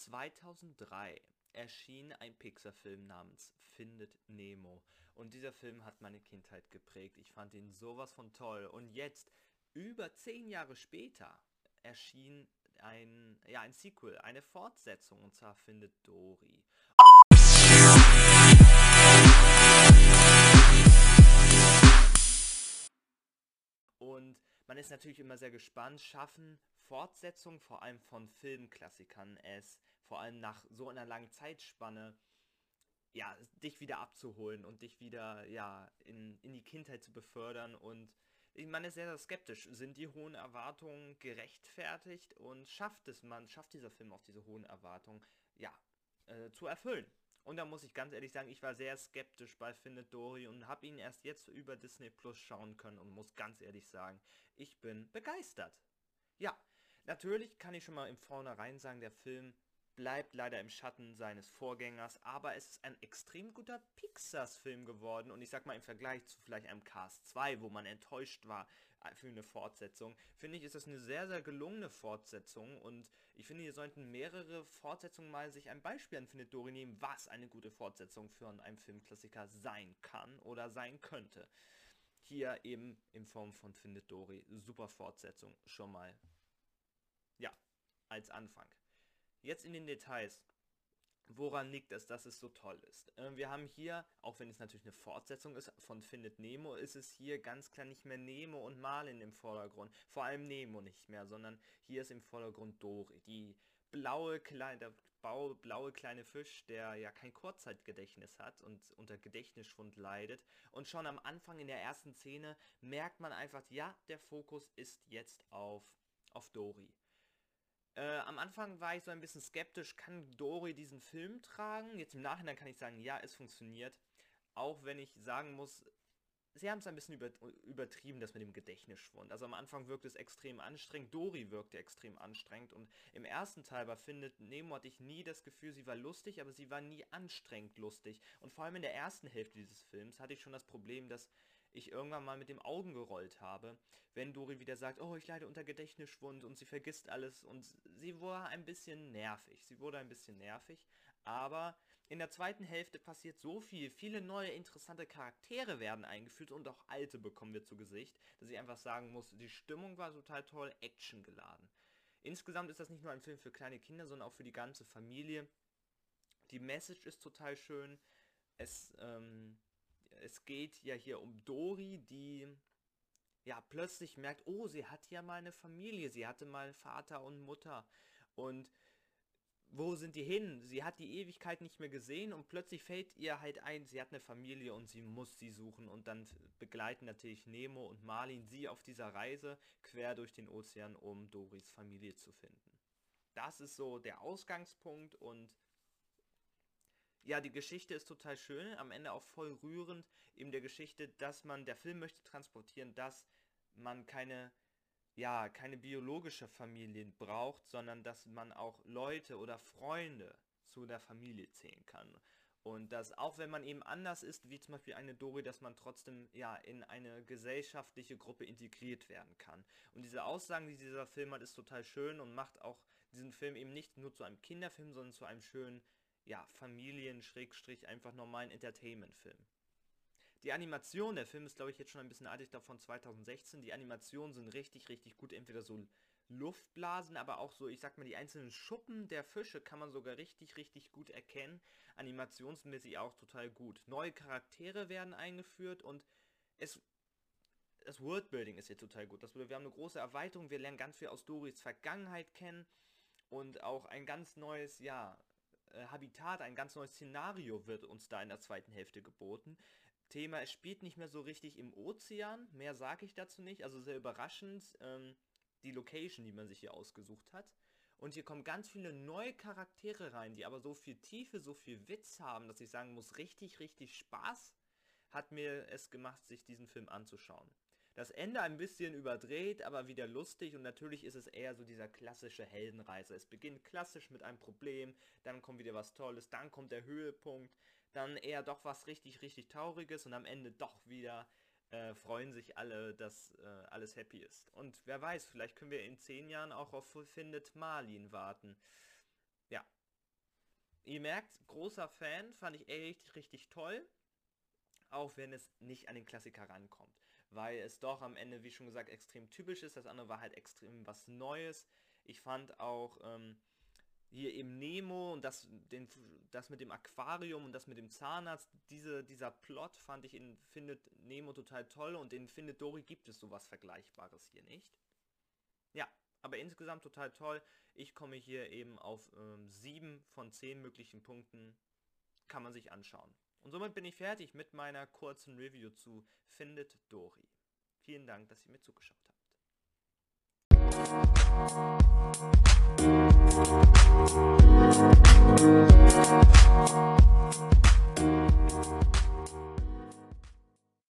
2003 erschien ein Pixar-Film namens Findet Nemo. Und dieser Film hat meine Kindheit geprägt. Ich fand ihn sowas von toll. Und jetzt, über zehn Jahre später, erschien ein, ja, ein Sequel, eine Fortsetzung, und zwar Findet Dory. Und man ist natürlich immer sehr gespannt, schaffen Fortsetzungen, vor allem von Filmklassikern, es vor allem nach so einer langen Zeitspanne, ja, dich wieder abzuholen und dich wieder, ja, in, in die Kindheit zu befördern und man ist sehr, sehr skeptisch. Sind die hohen Erwartungen gerechtfertigt und schafft es man, schafft dieser Film auch diese hohen Erwartungen, ja, äh, zu erfüllen? Und da muss ich ganz ehrlich sagen, ich war sehr skeptisch bei Findet Dory und habe ihn erst jetzt über Disney Plus schauen können und muss ganz ehrlich sagen, ich bin begeistert. Ja, natürlich kann ich schon mal im Vornherein sagen, der Film bleibt leider im Schatten seines Vorgängers, aber es ist ein extrem guter Pixars-Film geworden und ich sag mal im Vergleich zu vielleicht einem Cast 2, wo man enttäuscht war äh, für eine Fortsetzung, finde ich, ist das eine sehr, sehr gelungene Fortsetzung und ich finde, hier sollten mehrere Fortsetzungen mal sich ein Beispiel an Findet Dory nehmen, was eine gute Fortsetzung für einen Filmklassiker sein kann oder sein könnte. Hier eben in Form von Findet Dory, super Fortsetzung, schon mal, ja, als Anfang. Jetzt in den Details. Woran liegt es, dass es so toll ist? Äh, wir haben hier, auch wenn es natürlich eine Fortsetzung ist von Findet Nemo, ist es hier ganz klar nicht mehr Nemo und Marlin im Vordergrund. Vor allem Nemo nicht mehr, sondern hier ist im Vordergrund Dory, die blaue kleine, der blaue kleine Fisch, der ja kein Kurzzeitgedächtnis hat und unter Gedächtnisschwund leidet. Und schon am Anfang in der ersten Szene merkt man einfach, ja, der Fokus ist jetzt auf, auf Dory. Äh, am Anfang war ich so ein bisschen skeptisch, kann Dory diesen Film tragen? Jetzt im Nachhinein kann ich sagen, ja, es funktioniert. Auch wenn ich sagen muss, sie haben es ein bisschen über, übertrieben, das mit dem Gedächtnisschwund. Also am Anfang wirkt es extrem anstrengend, Dory wirkte extrem anstrengend und im ersten Teil bei Findet Nemo hatte ich nie das Gefühl, sie war lustig, aber sie war nie anstrengend lustig. Und vor allem in der ersten Hälfte dieses Films hatte ich schon das Problem, dass ich irgendwann mal mit dem Augen gerollt habe, wenn Dori wieder sagt, oh, ich leide unter Gedächtnisschwund und sie vergisst alles und sie wurde ein bisschen nervig. Sie wurde ein bisschen nervig, aber in der zweiten Hälfte passiert so viel, viele neue interessante Charaktere werden eingeführt und auch alte bekommen wir zu Gesicht, dass ich einfach sagen muss, die Stimmung war total toll, Action geladen. Insgesamt ist das nicht nur ein Film für kleine Kinder, sondern auch für die ganze Familie. Die Message ist total schön. Es ähm, es geht ja hier um Dori, die ja plötzlich merkt, oh, sie hat ja mal eine Familie, sie hatte mal Vater und Mutter und wo sind die hin? Sie hat die Ewigkeit nicht mehr gesehen und plötzlich fällt ihr halt ein, sie hat eine Familie und sie muss sie suchen und dann begleiten natürlich Nemo und Marlin sie auf dieser Reise quer durch den Ozean, um Doris Familie zu finden. Das ist so der Ausgangspunkt und ja, die Geschichte ist total schön, am Ende auch voll rührend, in der Geschichte, dass man, der Film möchte transportieren, dass man keine, ja, keine biologische Familie braucht, sondern dass man auch Leute oder Freunde zu der Familie zählen kann. Und dass auch wenn man eben anders ist, wie zum Beispiel eine Dori, dass man trotzdem ja in eine gesellschaftliche Gruppe integriert werden kann. Und diese Aussagen, die dieser Film hat, ist total schön und macht auch diesen Film eben nicht nur zu einem Kinderfilm, sondern zu einem schönen ja, Familien, Schrägstrich, einfach normalen Entertainment-Film. Die Animation, der Film ist glaube ich jetzt schon ein bisschen alt, ich glaube von 2016. Die Animationen sind richtig, richtig gut. Entweder so Luftblasen, aber auch so, ich sag mal, die einzelnen Schuppen der Fische kann man sogar richtig, richtig gut erkennen. Animationsmäßig auch total gut. Neue Charaktere werden eingeführt und es das Worldbuilding ist hier total gut. Das, wir haben eine große Erweiterung, wir lernen ganz viel aus Doris Vergangenheit kennen und auch ein ganz neues, ja, äh, Habitat, ein ganz neues Szenario wird uns da in der zweiten Hälfte geboten. Thema, es spielt nicht mehr so richtig im Ozean, mehr sage ich dazu nicht, also sehr überraschend ähm, die Location, die man sich hier ausgesucht hat. Und hier kommen ganz viele neue Charaktere rein, die aber so viel Tiefe, so viel Witz haben, dass ich sagen muss, richtig, richtig Spaß hat mir es gemacht, sich diesen Film anzuschauen. Das Ende ein bisschen überdreht, aber wieder lustig und natürlich ist es eher so dieser klassische Heldenreise. Es beginnt klassisch mit einem Problem, dann kommt wieder was Tolles, dann kommt der Höhepunkt, dann eher doch was richtig, richtig Trauriges und am Ende doch wieder äh, freuen sich alle, dass äh, alles happy ist. Und wer weiß, vielleicht können wir in zehn Jahren auch auf Findet Marlin warten. Ja, ihr merkt, großer Fan, fand ich echt richtig toll. Auch wenn es nicht an den Klassiker rankommt. Weil es doch am Ende, wie schon gesagt, extrem typisch ist. Das andere war halt extrem was Neues. Ich fand auch ähm, hier eben Nemo und das, den, das mit dem Aquarium und das mit dem Zahnarzt, diese, dieser Plot fand ich in Findet Nemo total toll und in Findet Dory gibt es sowas Vergleichbares hier nicht. Ja, aber insgesamt total toll. Ich komme hier eben auf ähm, 7 von 10 möglichen Punkten. Kann man sich anschauen. Und somit bin ich fertig mit meiner kurzen Review zu Findet Dory. Vielen Dank, dass ihr mir zugeschaut habt.